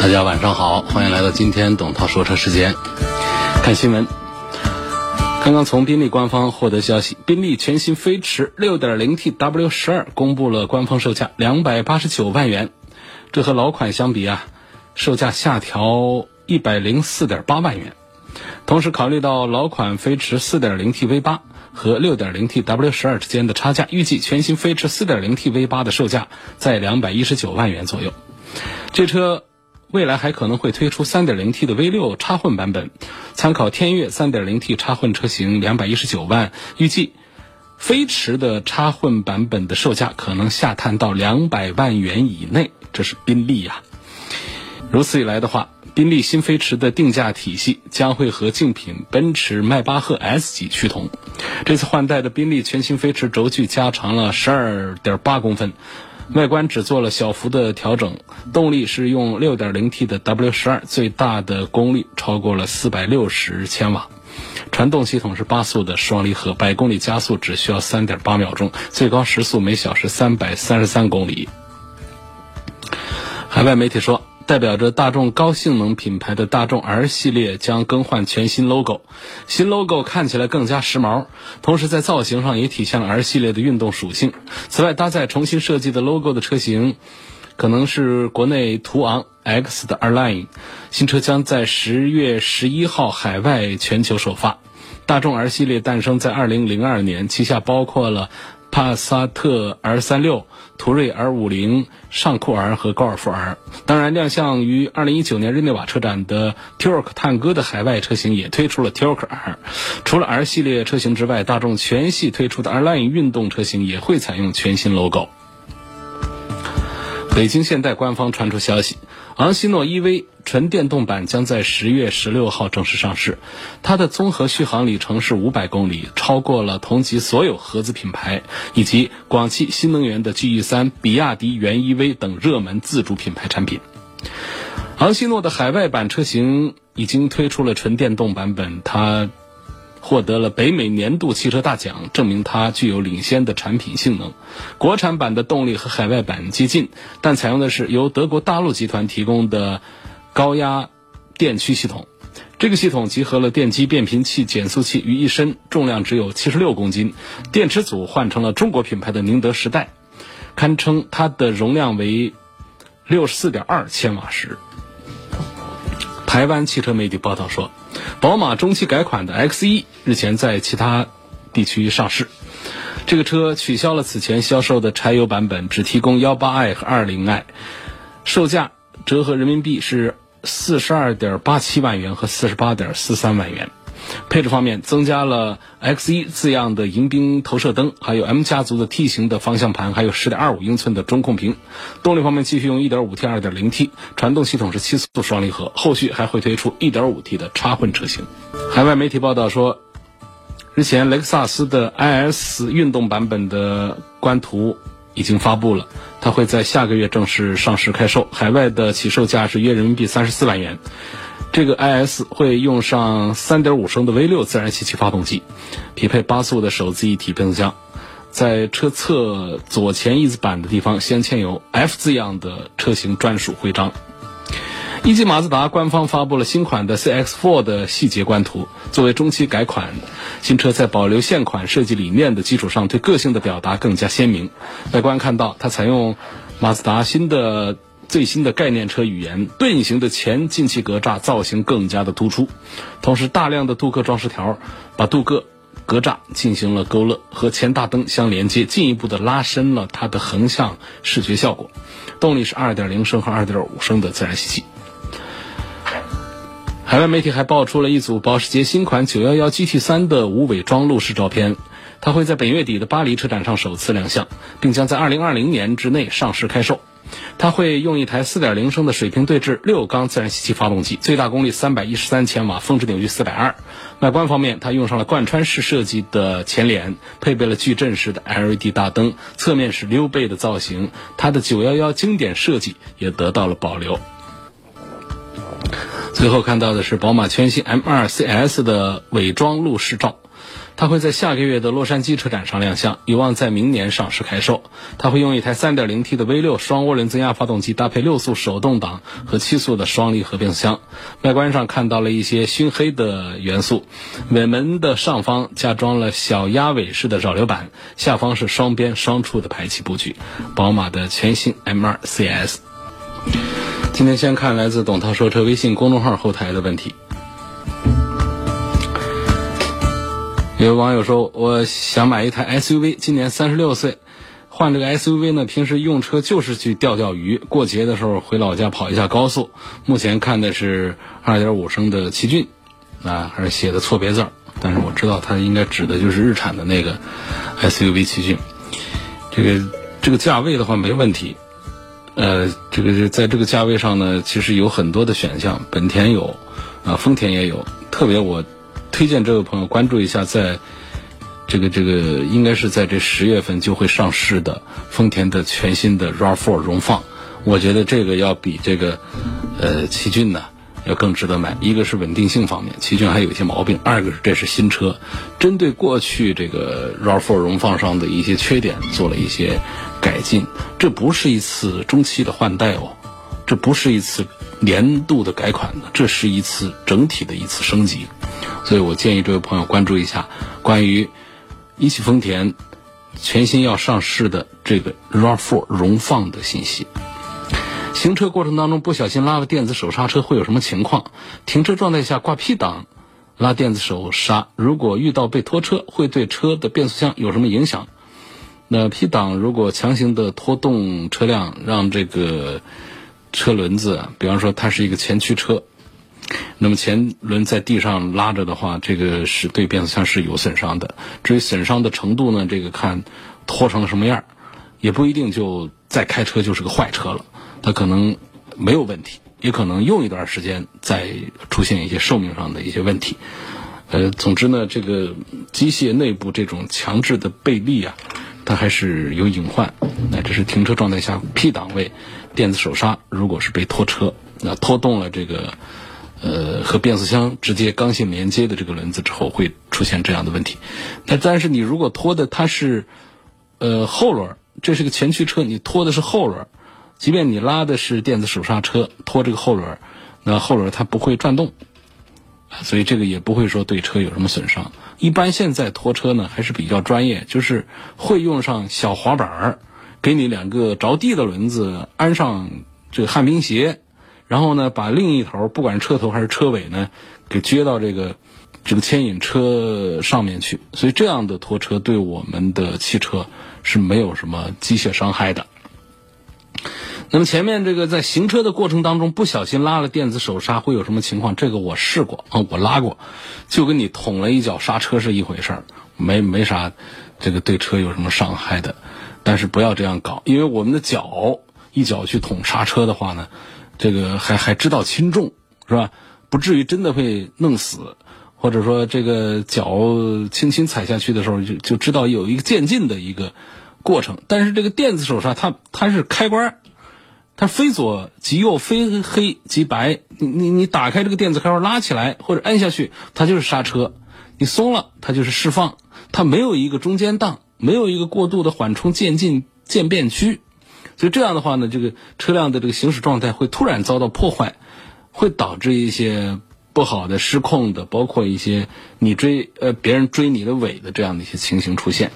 大家晚上好，欢迎来到今天董涛说车时间。看新闻，刚刚从宾利官方获得消息，宾利全新飞驰 6.0T W12 公布了官方售价289万元，这和老款相比啊，售价下调104.8万元。同时，考虑到老款飞驰 4.0T V8 和 6.0T W12 之间的差价，预计全新飞驰 4.0T V8 的售价在219万元左右。这车。未来还可能会推出 3.0T 的 V6 插混版本，参考天悦 3.0T 插混车型219万，预计飞驰的插混版本的售价可能下探到200万元以内，这是宾利呀。如此一来的话，宾利新飞驰的定价体系将会和竞品奔驰迈巴赫 S 级趋同。这次换代的宾利全新飞驰轴距加长了12.8公分。外观只做了小幅的调整，动力是用 6.0T 的 W12，最大的功率超过了460千瓦，传动系统是八速的双离合，百公里加速只需要3.8秒钟，最高时速每小时333公里。海外媒体说。代表着大众高性能品牌的大众 R 系列将更换全新 logo，新 logo 看起来更加时髦，同时在造型上也体现了 R 系列的运动属性。此外，搭载重新设计的 logo 的车型，可能是国内途昂 X 的 R Line，新车将在十月十一号海外全球首发。大众 R 系列诞生在二零零二年，旗下包括了。帕萨特 R 三六、途锐 R 五零、尚酷 R 和高尔夫 R，当然亮相于二零一九年日内瓦车展的 t u r k 探戈的海外车型也推出了 t u r k R。除了 R 系列车型之外，大众全系推出的 R Line 运动车型也会采用全新 logo。北京现代官方传出消息，昂希诺 EV 纯电动版将在十月十六号正式上市。它的综合续航里程是五百公里，超过了同级所有合资品牌以及广汽新能源的 GE 三、比亚迪元 EV 等热门自主品牌产品。昂希诺的海外版车型已经推出了纯电动版本，它。获得了北美年度汽车大奖，证明它具有领先的产品性能。国产版的动力和海外版接近，但采用的是由德国大陆集团提供的高压电驱系统。这个系统集合了电机、变频器、减速器于一身，重量只有七十六公斤。电池组换成了中国品牌的宁德时代，堪称它的容量为六十四点二千瓦时。台湾汽车媒体报道说。宝马中期改款的 X1 日前在其他地区上市，这个车取消了此前销售的柴油版本，只提供 18i 和 20i，售价折合人民币是42.87万元和48.43万元。配置方面，增加了 X1 字样的迎宾投射灯，还有 M 家族的 T 型的方向盘，还有10.25英寸的中控屏。动力方面，继续用 1.5T、2.0T，传动系统是七速双离合，后续还会推出 1.5T 的插混车型。海外媒体报道说，日前雷克萨斯的 IS 运动版本的官图已经发布了，它会在下个月正式上市开售，海外的起售价是约人民币34万元。这个 iS 会用上3.5升的 V6 自然吸气发动机，匹配八速的手自一体变速箱，在车侧左前翼子板的地方镶嵌有 F 字样的车型专属徽章。一汽马自达官方发布了新款的 CX-4 的细节官图，作为中期改款，新车在保留现款设计理念的基础上，对个性的表达更加鲜明。外观看到它采用马自达新的。最新的概念车语言，盾形的前进气格栅造型更加的突出，同时大量的镀铬装饰条把镀铬格栅进行了勾勒，和前大灯相连接，进一步的拉伸了它的横向视觉效果。动力是2.0升和2.5升的自然吸气。海外媒体还爆出了一组保时捷新款911 GT3 的无伪装路试照片，它会在本月底的巴黎车展上首次亮相，并将在2020年之内上市开售。它会用一台4.0升的水平对置六缸自然吸气发动机，最大功率313千瓦，峰值扭矩420。外观方面，它用上了贯穿式设计的前脸，配备了矩阵式的 LED 大灯，侧面是溜背的造型。它的911经典设计也得到了保留。最后看到的是宝马全新 M2 CS 的伪装路试照。它会在下个月的洛杉矶车展上亮相，有望在明年上市开售。它会用一台 3.0T 的 V6 双涡轮增压发动机，搭配六速手动挡和七速的双离合变速箱。外观上看到了一些熏黑的元素，尾门的上方加装了小鸭尾式的扰流板，下方是双边双出的排气布局。宝马的全新 M2 CS。今天先看来自董涛说车微信公众号后台的问题。有网友说：“我想买一台 SUV，今年三十六岁，换这个 SUV 呢，平时用车就是去钓钓鱼，过节的时候回老家跑一下高速。目前看的是二点五升的奇骏，啊，还是写的错别字儿，但是我知道它应该指的就是日产的那个 SUV 奇骏。这个这个价位的话没问题，呃，这个在这个价位上呢，其实有很多的选项，本田有，啊，丰田也有，特别我。”推荐这位朋友关注一下，在这个这个应该是在这十月份就会上市的丰田的全新的 RAV4 荣放，我觉得这个要比这个呃奇骏呢要更值得买。一个是稳定性方面，奇骏还有一些毛病；二个是这是新车，针对过去这个 RAV4 荣放上的一些缺点做了一些改进。这不是一次中期的换代哦，这不是一次年度的改款的，这是一次整体的一次升级。所以我建议这位朋友关注一下关于一汽丰田全新要上市的这个 RAV4 荣放的信息。行车过程当中不小心拉了电子手刹车会有什么情况？停车状态下挂 P 档拉电子手刹，如果遇到被拖车，会对车的变速箱有什么影响？那 P 档如果强行的拖动车辆，让这个车轮子，比方说它是一个前驱车。那么前轮在地上拉着的话，这个是对变速箱是有损伤的。至于损伤的程度呢，这个看拖成了什么样，也不一定就再开车就是个坏车了。它可能没有问题，也可能用一段时间再出现一些寿命上的一些问题。呃，总之呢，这个机械内部这种强制的背力啊，它还是有隐患。那这是停车状态下 P 档位电子手刹，如果是被拖车，那拖动了这个。呃，和变速箱直接刚性连接的这个轮子之后会出现这样的问题。那但是你如果拖的它是呃后轮，这是个前驱车，你拖的是后轮，即便你拉的是电子手刹车，拖这个后轮，那后轮它不会转动，所以这个也不会说对车有什么损伤。一般现在拖车呢还是比较专业，就是会用上小滑板儿，给你两个着地的轮子安上这个旱冰鞋。然后呢，把另一头不管车头还是车尾呢，给撅到这个这个牵引车上面去。所以这样的拖车对我们的汽车是没有什么机械伤害的。那么前面这个在行车的过程当中不小心拉了电子手刹会有什么情况？这个我试过啊，我拉过，就跟你捅了一脚刹车是一回事儿，没没啥这个对车有什么伤害的。但是不要这样搞，因为我们的脚一脚去捅刹车的话呢。这个还还知道轻重是吧？不至于真的会弄死，或者说这个脚轻轻踩下去的时候就就知道有一个渐进的一个过程。但是这个电子手刹它它是开关，它非左即右，非黑即白。你你你打开这个电子开关拉起来或者按下去，它就是刹车；你松了，它就是释放。它没有一个中间档，没有一个过度的缓冲渐进渐变区。所以这样的话呢，这个车辆的这个行驶状态会突然遭到破坏，会导致一些不好的失控的，包括一些你追呃别人追你的尾的这样的一些情形出现。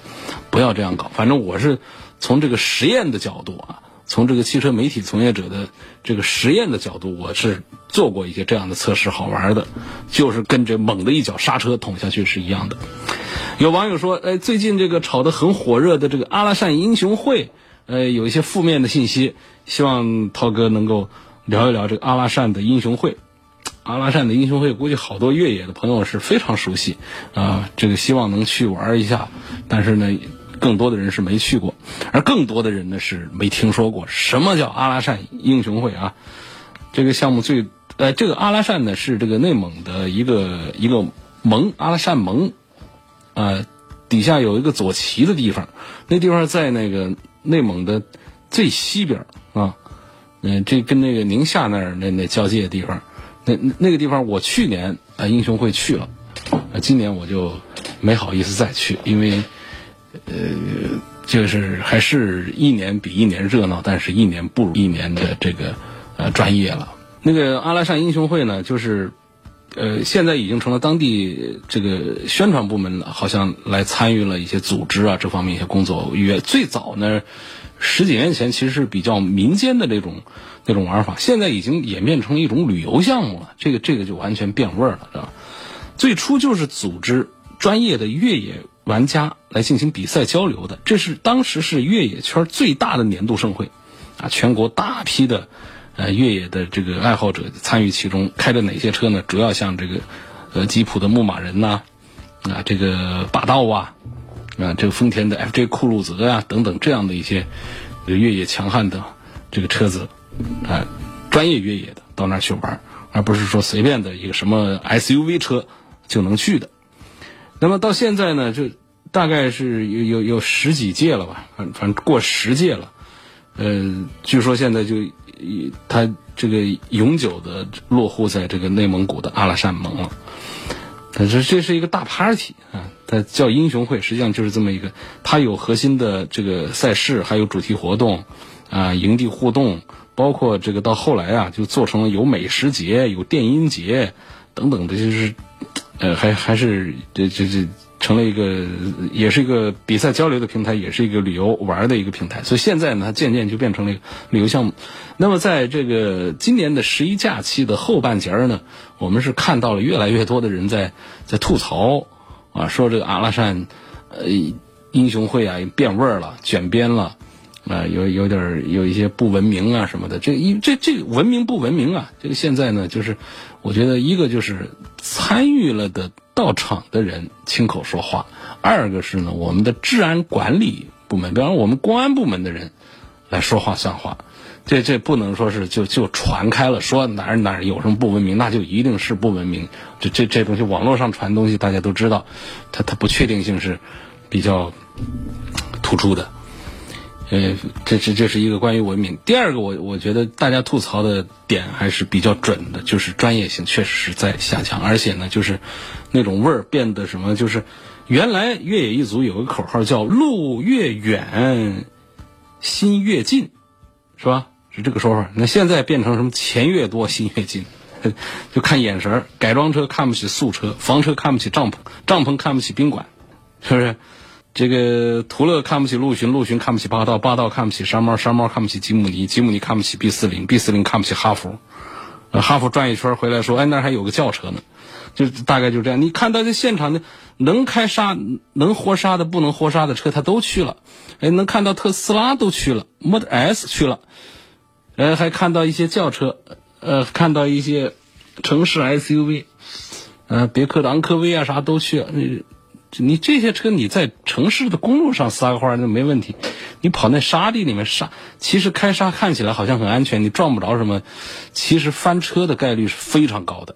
不要这样搞。反正我是从这个实验的角度啊，从这个汽车媒体从业者的这个实验的角度，我是做过一些这样的测试，好玩的，就是跟这猛的一脚刹车捅下去是一样的。有网友说，哎，最近这个炒得很火热的这个阿拉善英雄会。呃，有一些负面的信息，希望涛哥能够聊一聊这个阿拉善的英雄会。阿拉善的英雄会，估计好多越野的朋友是非常熟悉啊。这个希望能去玩一下，但是呢，更多的人是没去过，而更多的人呢是没听说过什么叫阿拉善英雄会啊。这个项目最呃，这个阿拉善呢是这个内蒙的一个一个盟，阿拉善盟，呃，底下有一个左旗的地方，那地方在那个内蒙的最西边啊，嗯，这跟那个宁夏那儿那那交界的地方，那那个地方我去年啊英雄会去了，今年我就没好意思再去，因为呃，就是还是一年比一年热闹，但是一年不如一年的这个。呃，专业了。那个阿拉善英雄会呢，就是，呃，现在已经成了当地这个宣传部门好像来参与了一些组织啊这方面一些工作。也最早呢，十几年前其实是比较民间的这种那种玩法，现在已经演变成一种旅游项目了。这个这个就完全变味儿了，是吧？最初就是组织专业的越野玩家来进行比赛交流的，这是当时是越野圈最大的年度盛会，啊，全国大批的。呃，越野的这个爱好者参与其中，开的哪些车呢？主要像这个，呃，吉普的牧马人呐，啊，这个霸道啊，啊，这个丰田的 FJ 酷路泽呀，等等这样的一些越野强悍的这个车子，啊，专业越野的到那儿去玩，而不是说随便的一个什么 SUV 车就能去的。那么到现在呢，就大概是有有有十几届了吧，反反正过十届了，呃，据说现在就。它这个永久的落户在这个内蒙古的阿拉善盟了，但是这是一个大 party 啊，它叫英雄会，实际上就是这么一个，它有核心的这个赛事，还有主题活动，啊，营地互动，包括这个到后来啊，就做成了有美食节、有电音节等等的，就是，呃，还还是这这这。成了一个，也是一个比赛交流的平台，也是一个旅游玩的一个平台。所以现在呢，它渐渐就变成了一个旅游项目。那么在这个今年的十一假期的后半截儿呢，我们是看到了越来越多的人在在吐槽啊，说这个阿拉善呃英雄会啊变味儿了，卷边了啊，有有点有一些不文明啊什么的。这一这这文明不文明啊？这个现在呢，就是我觉得一个就是参与了的。到场的人亲口说话，二个是呢，我们的治安管理部门，比方说我们公安部门的人来说话算话，这这不能说是就就传开了，说哪儿哪儿有什么不文明，那就一定是不文明。这这这东西网络上传东西大家都知道，它它不确定性是比较突出的。呃，这这这是一个关于文明。第二个，我我觉得大家吐槽的点还是比较准的，就是专业性确实是在下降，而且呢，就是那种味儿变得什么，就是原来越野一族有个口号叫“路越远，心越近”，是吧？是这个说法。那现在变成什么“钱越多，心越近”，就看眼神儿。改装车看不起素车，房车看不起帐篷，帐篷看不起宾馆，是不是？这个途乐看不起陆巡，陆巡看不起霸道，霸道看不起山猫，山猫看不起吉姆尼，吉姆尼看不起 B 四零，B 四零看不起哈弗，哈弗转一圈回来说，哎，那还有个轿车呢，就大概就这样。你看到这现场的能开沙、能活沙的、不能活沙的车，他都去了。哎，能看到特斯拉都去了，Model S 去了，呃，还看到一些轿车，呃，看到一些城市 SUV，呃，别克昂科威啊，啥都去了。你这些车你在城市的公路上撒个欢那没问题，你跑那沙地里面沙，其实开沙看起来好像很安全，你撞不着什么，其实翻车的概率是非常高的，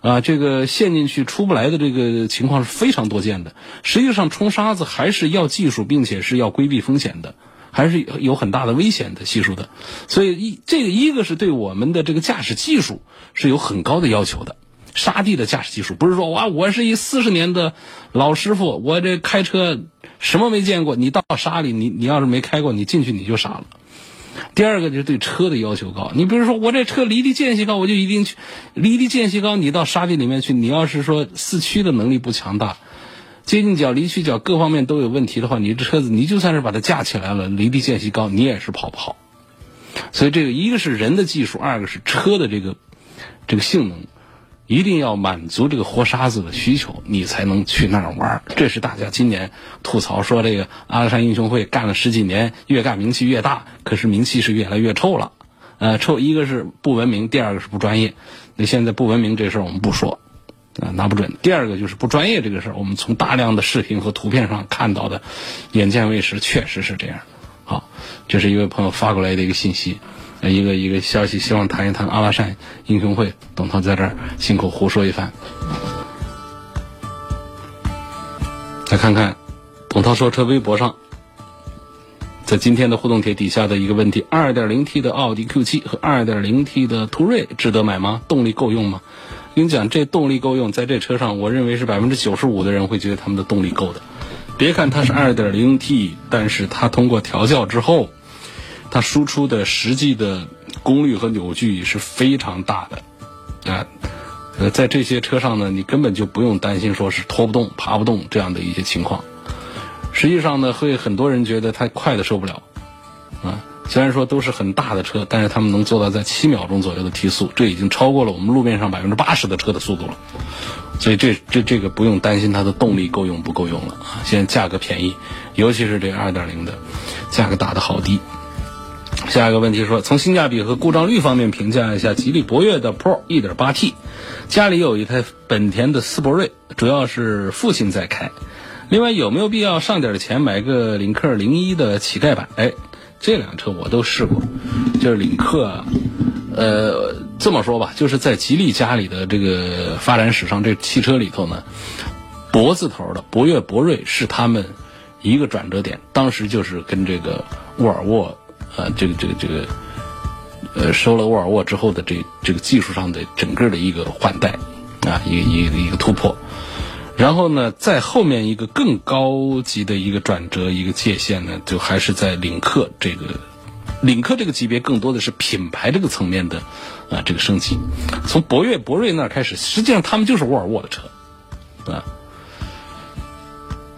啊，这个陷进去出不来的这个情况是非常多见的。实际上冲沙子还是要技术，并且是要规避风险的，还是有很大的危险的系数的。所以一这个一个是对我们的这个驾驶技术是有很高的要求的。沙地的驾驶技术不是说哇，我是一四十年的老师傅，我这开车什么没见过？你到沙里，你你要是没开过，你进去你就傻了。第二个就是对车的要求高，你比如说我这车离地间隙高，我就一定去离地间隙高。你到沙地里面去，你要是说四驱的能力不强大，接近角、离去角各方面都有问题的话，你这车子你就算是把它架起来了，离地间隙高，你也是跑不好。所以这个一个是人的技术，二个是车的这个这个性能。一定要满足这个活沙子的需求，你才能去那儿玩。这是大家今年吐槽说这个阿拉善英雄会干了十几年，越干名气越大，可是名气是越来越臭了。呃，臭一个是不文明，第二个是不专业。那现在不文明这事儿我们不说，啊，拿不准。第二个就是不专业这个事儿，我们从大量的视频和图片上看到的，眼见为实，确实是这样。好，这是一位朋友发过来的一个信息，一个一个消息，希望谈一谈阿拉善英雄会。董涛在这儿辛苦胡说一番。再看看董涛说车微博上，在今天的互动帖底下的一个问题：2.0T 的奥迪 Q7 和 2.0T 的途锐值得买吗？动力够用吗？跟你讲，这动力够用，在这车上，我认为是百分之九十五的人会觉得他们的动力够的。别看它是二点零 T，但是它通过调教之后，它输出的实际的功率和扭矩是非常大的啊。呃，在这些车上呢，你根本就不用担心说是拖不动、爬不动这样的一些情况。实际上呢，会很多人觉得它快的受不了啊。虽然说都是很大的车，但是他们能做到在七秒钟左右的提速，这已经超过了我们路面上百分之八十的车的速度了。所以这这这个不用担心它的动力够用不够用了啊！现在价格便宜，尤其是这二点零的，价格打的好低。下一个问题说，从性价比和故障率方面评价一下吉利博越的 Pro 一点八 T。家里有一台本田的思铂睿，主要是父亲在开。另外有没有必要上点钱买个领克零一的乞丐版？哎。这辆车我都试过，就是领克，呃，这么说吧，就是在吉利家里的这个发展史上，这汽车里头呢，博字头的博越、博瑞是他们一个转折点。当时就是跟这个沃尔沃，呃，这个这个这个，呃，收了沃尔沃之后的这这个技术上的整个的一个换代，啊，一个一个一个突破。然后呢，在后面一个更高级的一个转折，一个界限呢，就还是在领克这个，领克这个级别更多的是品牌这个层面的啊这个升级。从博越、博瑞那儿开始，实际上他们就是沃尔沃的车啊。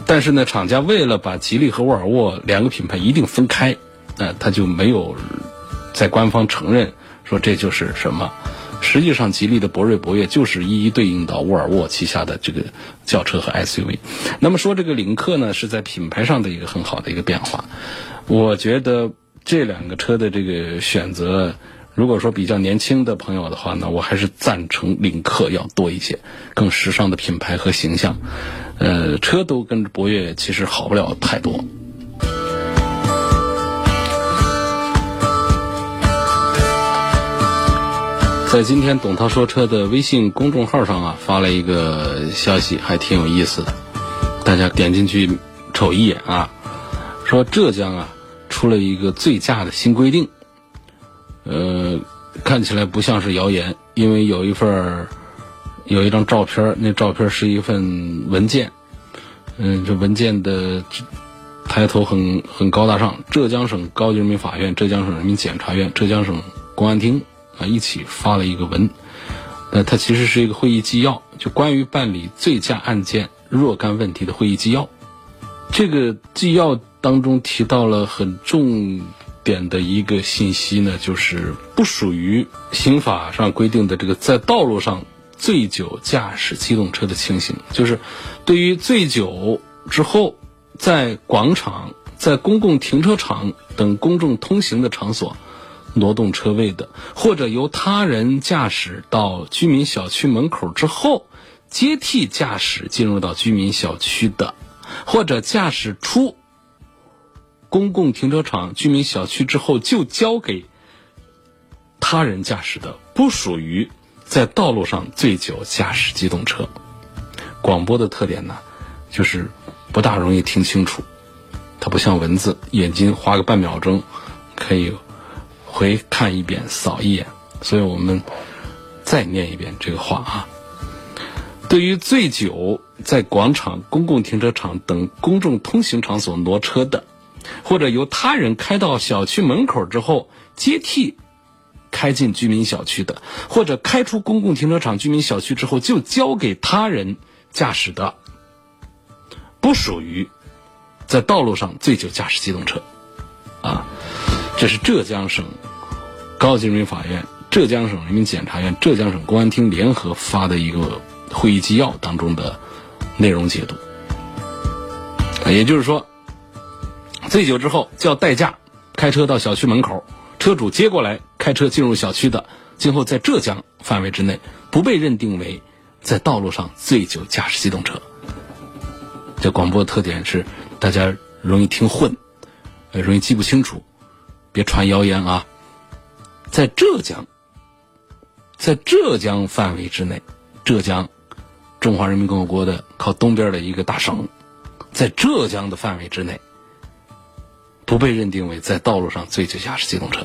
但是呢，厂家为了把吉利和沃尔沃两个品牌一定分开，呃，他就没有在官方承认说这就是什么。实际上，吉利的博瑞、博越就是一一对应到沃尔沃旗下的这个轿车和 SUV。那么说，这个领克呢，是在品牌上的一个很好的一个变化。我觉得这两个车的这个选择，如果说比较年轻的朋友的话呢，我还是赞成领克要多一些，更时尚的品牌和形象。呃，车都跟博越其实好不了太多。在今天董涛说车的微信公众号上啊，发了一个消息，还挺有意思的，大家点进去瞅一眼啊。说浙江啊出了一个醉驾的新规定，呃，看起来不像是谣言，因为有一份儿有一张照片，那照片是一份文件，嗯，这文件的抬头很很高大上，浙江省高级人民法院、浙江省人民检察院、浙江省公安厅。啊，一起发了一个文，呃，它其实是一个会议纪要，就关于办理醉驾案件若干问题的会议纪要。这个纪要当中提到了很重点的一个信息呢，就是不属于刑法上规定的这个在道路上醉酒驾驶机动车的情形，就是对于醉酒之后在广场、在公共停车场等公众通行的场所。挪动车位的，或者由他人驾驶到居民小区门口之后，接替驾驶进入到居民小区的，或者驾驶出公共停车场、居民小区之后就交给他人驾驶的，不属于在道路上醉酒驾驶机动车。广播的特点呢，就是不大容易听清楚，它不像文字，眼睛花个半秒钟可以。回看一遍，扫一眼，所以我们再念一遍这个话啊。对于醉酒在广场、公共停车场等公众通行场所挪车的，或者由他人开到小区门口之后接替开进居民小区的，或者开出公共停车场、居民小区之后就交给他人驾驶的，不属于在道路上醉酒驾驶机动车啊。这是浙江省高级人民法院、浙江省人民检察院、浙江省公安厅联合发的一个会议纪要当中的内容解读。也就是说，醉酒之后叫代驾开车到小区门口，车主接过来开车进入小区的，今后在浙江范围之内不被认定为在道路上醉酒驾驶机动车。这广播特点是大家容易听混，呃，容易记不清楚，别传谣言啊。在浙江，在浙江范围之内，浙江，中华人民共和国的靠东边的一个大省，在浙江的范围之内，不被认定为在道路上醉酒驾驶机动车。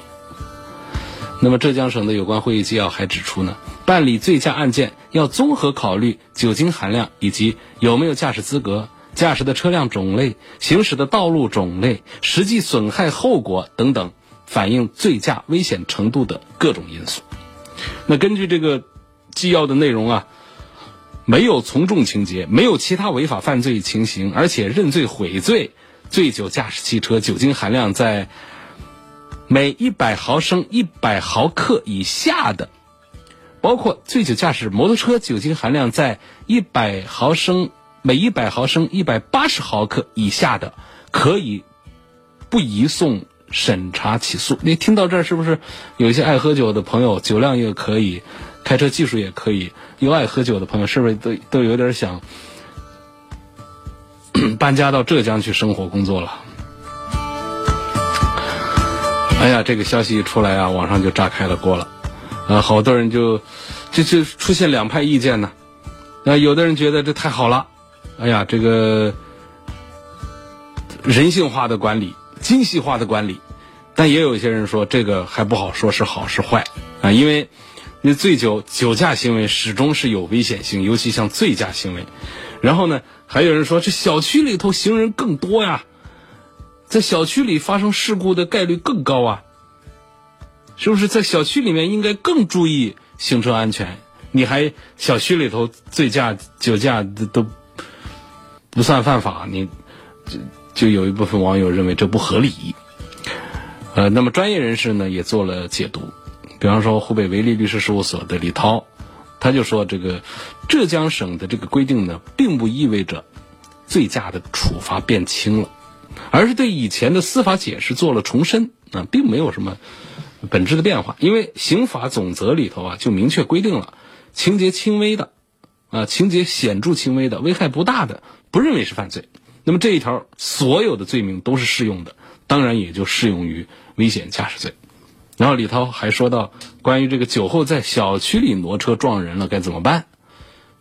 那么浙江省的有关会议纪要还指出呢，办理醉驾案件要综合考虑酒精含量以及有没有驾驶资格。驾驶的车辆种类、行驶的道路种类、实际损害后果等等，反映醉驾危险程度的各种因素。那根据这个纪要的内容啊，没有从重情节，没有其他违法犯罪情形，而且认罪悔罪，醉酒驾驶汽车酒精含量在每一百毫升一百毫克以下的，包括醉酒驾驶摩托车酒精含量在一百毫升。每一百毫升一百八十毫克以下的，可以不移送审查起诉。你听到这儿是不是有一些爱喝酒的朋友，酒量也可以，开车技术也可以，又爱喝酒的朋友，是不是都都有点想 搬家到浙江去生活工作了？哎呀，这个消息一出来啊，网上就炸开了锅了，啊，好多人就就就出现两派意见呢。那有的人觉得这太好了。哎呀，这个人性化的管理、精细化的管理，但也有一些人说这个还不好说是好是坏啊，因为你醉酒酒驾行为始终是有危险性，尤其像醉驾行为。然后呢，还有人说这小区里头行人更多呀，在小区里发生事故的概率更高啊，是不是在小区里面应该更注意行车安全？你还小区里头醉驾酒驾都。不算犯法，你这就有一部分网友认为这不合理。呃，那么专业人士呢也做了解读，比方说湖北维利律师事务所的李涛，他就说这个浙江省的这个规定呢，并不意味着醉驾的处罚变轻了，而是对以前的司法解释做了重申啊，并没有什么本质的变化。因为刑法总则里头啊就明确规定了，情节轻微的啊，情节显著轻微的，危害不大的。不认为是犯罪，那么这一条所有的罪名都是适用的，当然也就适用于危险驾驶罪。然后李涛还说到，关于这个酒后在小区里挪车撞人了该怎么办？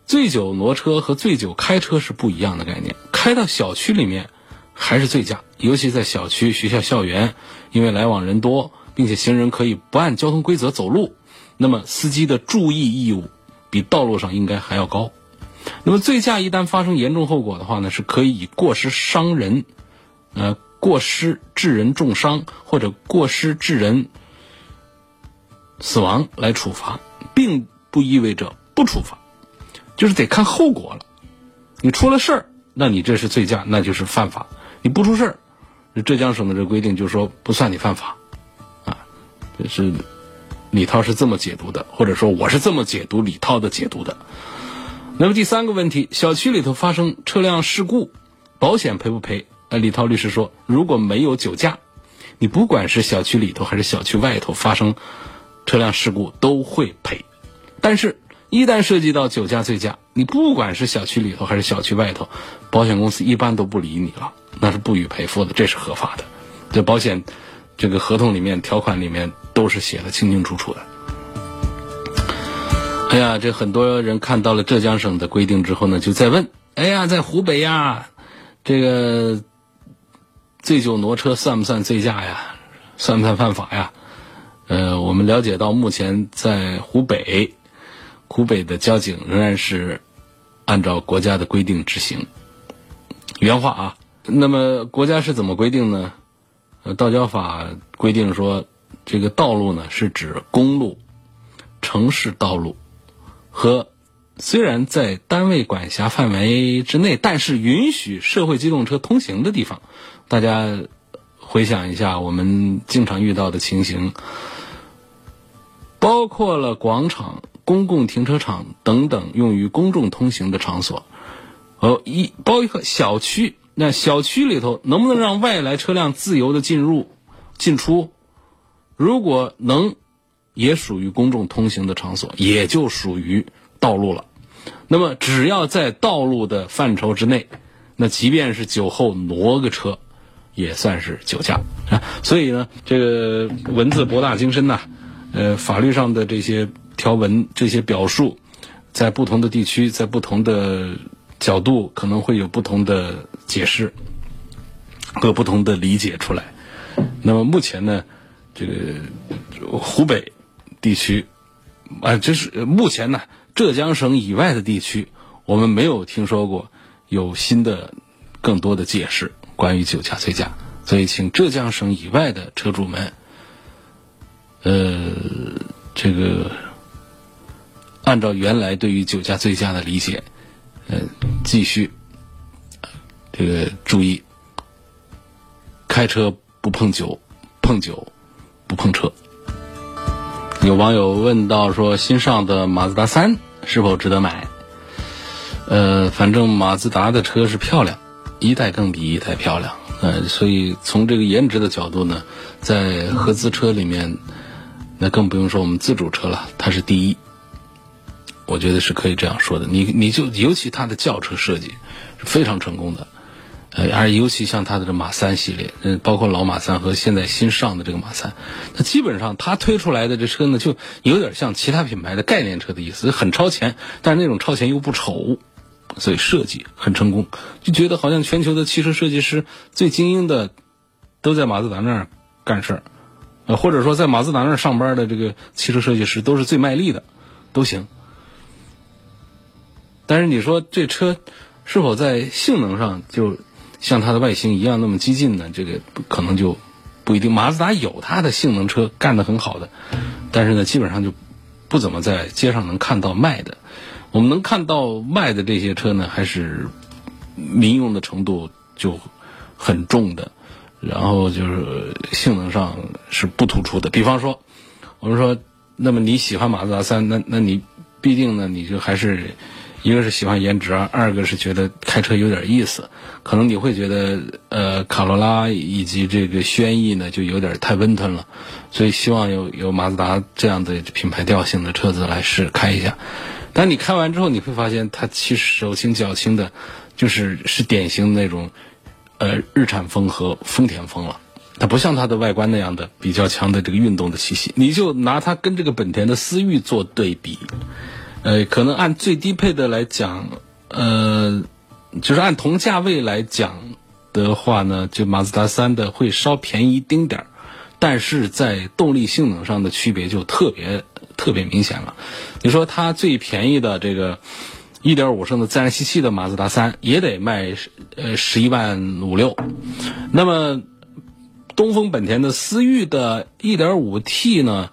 醉酒挪车和醉酒开车是不一样的概念，开到小区里面还是醉驾，尤其在小区、学校、校园，因为来往人多，并且行人可以不按交通规则走路，那么司机的注意义务比道路上应该还要高。那么醉驾一旦发生严重后果的话呢，是可以以过失伤人，呃，过失致人重伤或者过失致人死亡来处罚，并不意味着不处罚，就是得看后果了。你出了事儿，那你这是醉驾，那就是犯法；你不出事儿，浙江省的这规定就是说不算你犯法，啊，这是李涛是这么解读的，或者说我是这么解读李涛的解读的。那么第三个问题，小区里头发生车辆事故，保险赔不赔？呃，李涛律师说，如果没有酒驾，你不管是小区里头还是小区外头发生车辆事故都会赔。但是，一旦涉及到酒驾、醉驾，你不管是小区里头还是小区外头，保险公司一般都不理你了，那是不予赔付的，这是合法的。这保险这个合同里面条款里面都是写的清清楚楚的。哎呀，这很多人看到了浙江省的规定之后呢，就在问：哎呀，在湖北呀，这个醉酒挪车算不算醉驾呀？算不算犯法呀？呃，我们了解到，目前在湖北，湖北的交警仍然是按照国家的规定执行。原话啊，那么国家是怎么规定呢？呃，道交法规定说，这个道路呢是指公路、城市道路。和虽然在单位管辖范围之内，但是允许社会机动车通行的地方，大家回想一下，我们经常遇到的情形，包括了广场、公共停车场等等用于公众通行的场所，哦，一包括小区，那小区里头能不能让外来车辆自由的进入、进出？如果能。也属于公众通行的场所，也就属于道路了。那么只要在道路的范畴之内，那即便是酒后挪个车，也算是酒驾啊。所以呢，这个文字博大精深呐，呃，法律上的这些条文、这些表述，在不同的地区，在不同的角度，可能会有不同的解释和不同的理解出来。那么目前呢，这个湖北地区啊，就是目前呢。浙江省以外的地区，我们没有听说过有新的、更多的解释关于酒驾醉驾，所以请浙江省以外的车主们，呃，这个按照原来对于酒驾醉驾的理解，呃，继续这个注意开车不碰酒，碰酒不碰车。有网友问到说：“新上的马自达三。”是否值得买？呃，反正马自达的车是漂亮，一代更比一代漂亮。呃，所以从这个颜值的角度呢，在合资车里面，那更不用说我们自主车了，它是第一。我觉得是可以这样说的。你你就尤其它的轿车设计是非常成功的。呃，而尤其像它的这马三系列，嗯，包括老马三和现在新上的这个马三，那基本上它推出来的这车呢，就有点像其他品牌的概念车的意思，很超前，但是那种超前又不丑，所以设计很成功，就觉得好像全球的汽车设计师最精英的都在马自达那儿干事儿，呃，或者说在马自达那儿上班的这个汽车设计师都是最卖力的，都行。但是你说这车是否在性能上就？像它的外形一样那么激进呢？这个可能就不一定。马自达有它的性能车干得很好的，但是呢，基本上就不怎么在街上能看到卖的。我们能看到卖的这些车呢，还是民用的程度就很重的，然后就是性能上是不突出的。比方说，我们说，那么你喜欢马自达三，那那你必定呢，你就还是。一个是喜欢颜值，二个是觉得开车有点意思。可能你会觉得，呃，卡罗拉以及这个轩逸呢，就有点太温吞了，所以希望有有马自达这样的品牌调性的车子来试开一下。但你开完之后，你会发现它其实手轻脚轻的，就是是典型的那种，呃，日产风和丰田风了。它不像它的外观那样的比较强的这个运动的气息。你就拿它跟这个本田的思域做对比。呃，可能按最低配的来讲，呃，就是按同价位来讲的话呢，就马自达三的会稍便宜一丁点儿，但是在动力性能上的区别就特别特别明显了。你说它最便宜的这个1.5升的自然吸气的马自达三也得卖呃十一万五六，那么东风本田的思域的 1.5T 呢？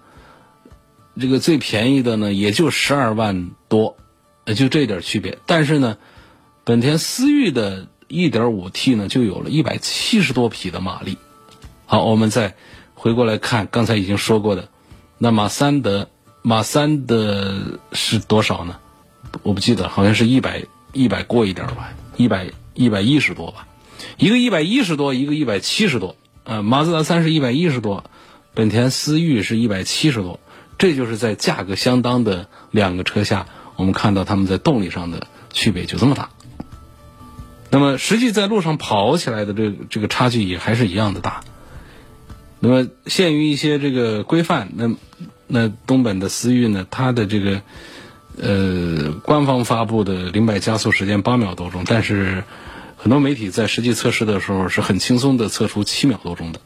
这个最便宜的呢，也就十二万多，就这点区别。但是呢，本田思域的 1.5T 呢，就有了一百七十多匹的马力。好，我们再回过来看刚才已经说过的，那马三的马三的是多少呢？我不记得，好像是一百一百过一点吧，一百一百一十多吧。一个一百一十多，一个一百七十多。呃，马自达三是一百一十多，本田思域是一百七十多。这就是在价格相当的两个车下，我们看到他们在动力上的区别就这么大。那么实际在路上跑起来的这这个差距也还是一样的大。那么限于一些这个规范，那那东本的思域呢，它的这个呃官方发布的零百加速时间八秒多钟，但是很多媒体在实际测试的时候是很轻松的测出七秒多钟的。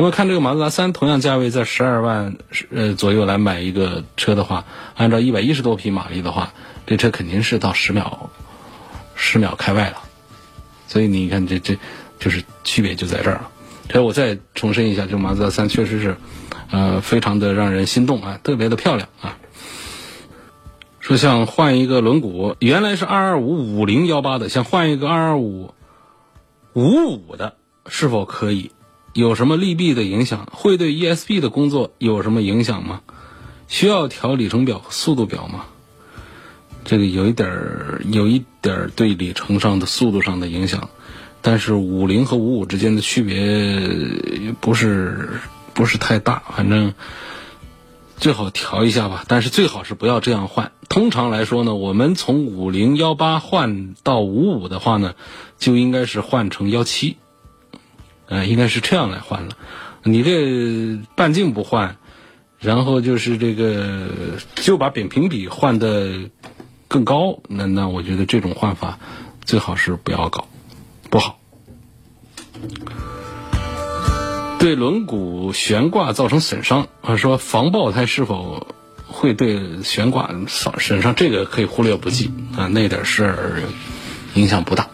那么看这个马自达三，同样价位在十二万呃左右来买一个车的话，按照一百一十多匹马力的话，这车肯定是到十秒，十秒开外了。所以你看这这，就是区别就在这儿了。所以我再重申一下，这马自达三确实是，呃，非常的让人心动啊，特别的漂亮啊。说像换一个轮毂，原来是二二五五零幺八的，想换一个二二五五五的，是否可以？有什么利弊的影响？会对 ESP 的工作有什么影响吗？需要调里程表和、速度表吗？这个有一点儿，有一点儿对里程上的速度上的影响，但是五零和五五之间的区别不是不是太大，反正最好调一下吧，但是最好是不要这样换。通常来说呢，我们从五零幺八换到五五的话呢，就应该是换成幺七，呃，应该是这样来换了。你这半径不换，然后就是这个就把扁平比换的更高，那那我觉得这种换法最好是不要搞，不好。对轮毂悬挂造成损伤，啊，说防爆胎是否会对悬挂损损伤？这个可以忽略不计啊，那点事儿影响不大。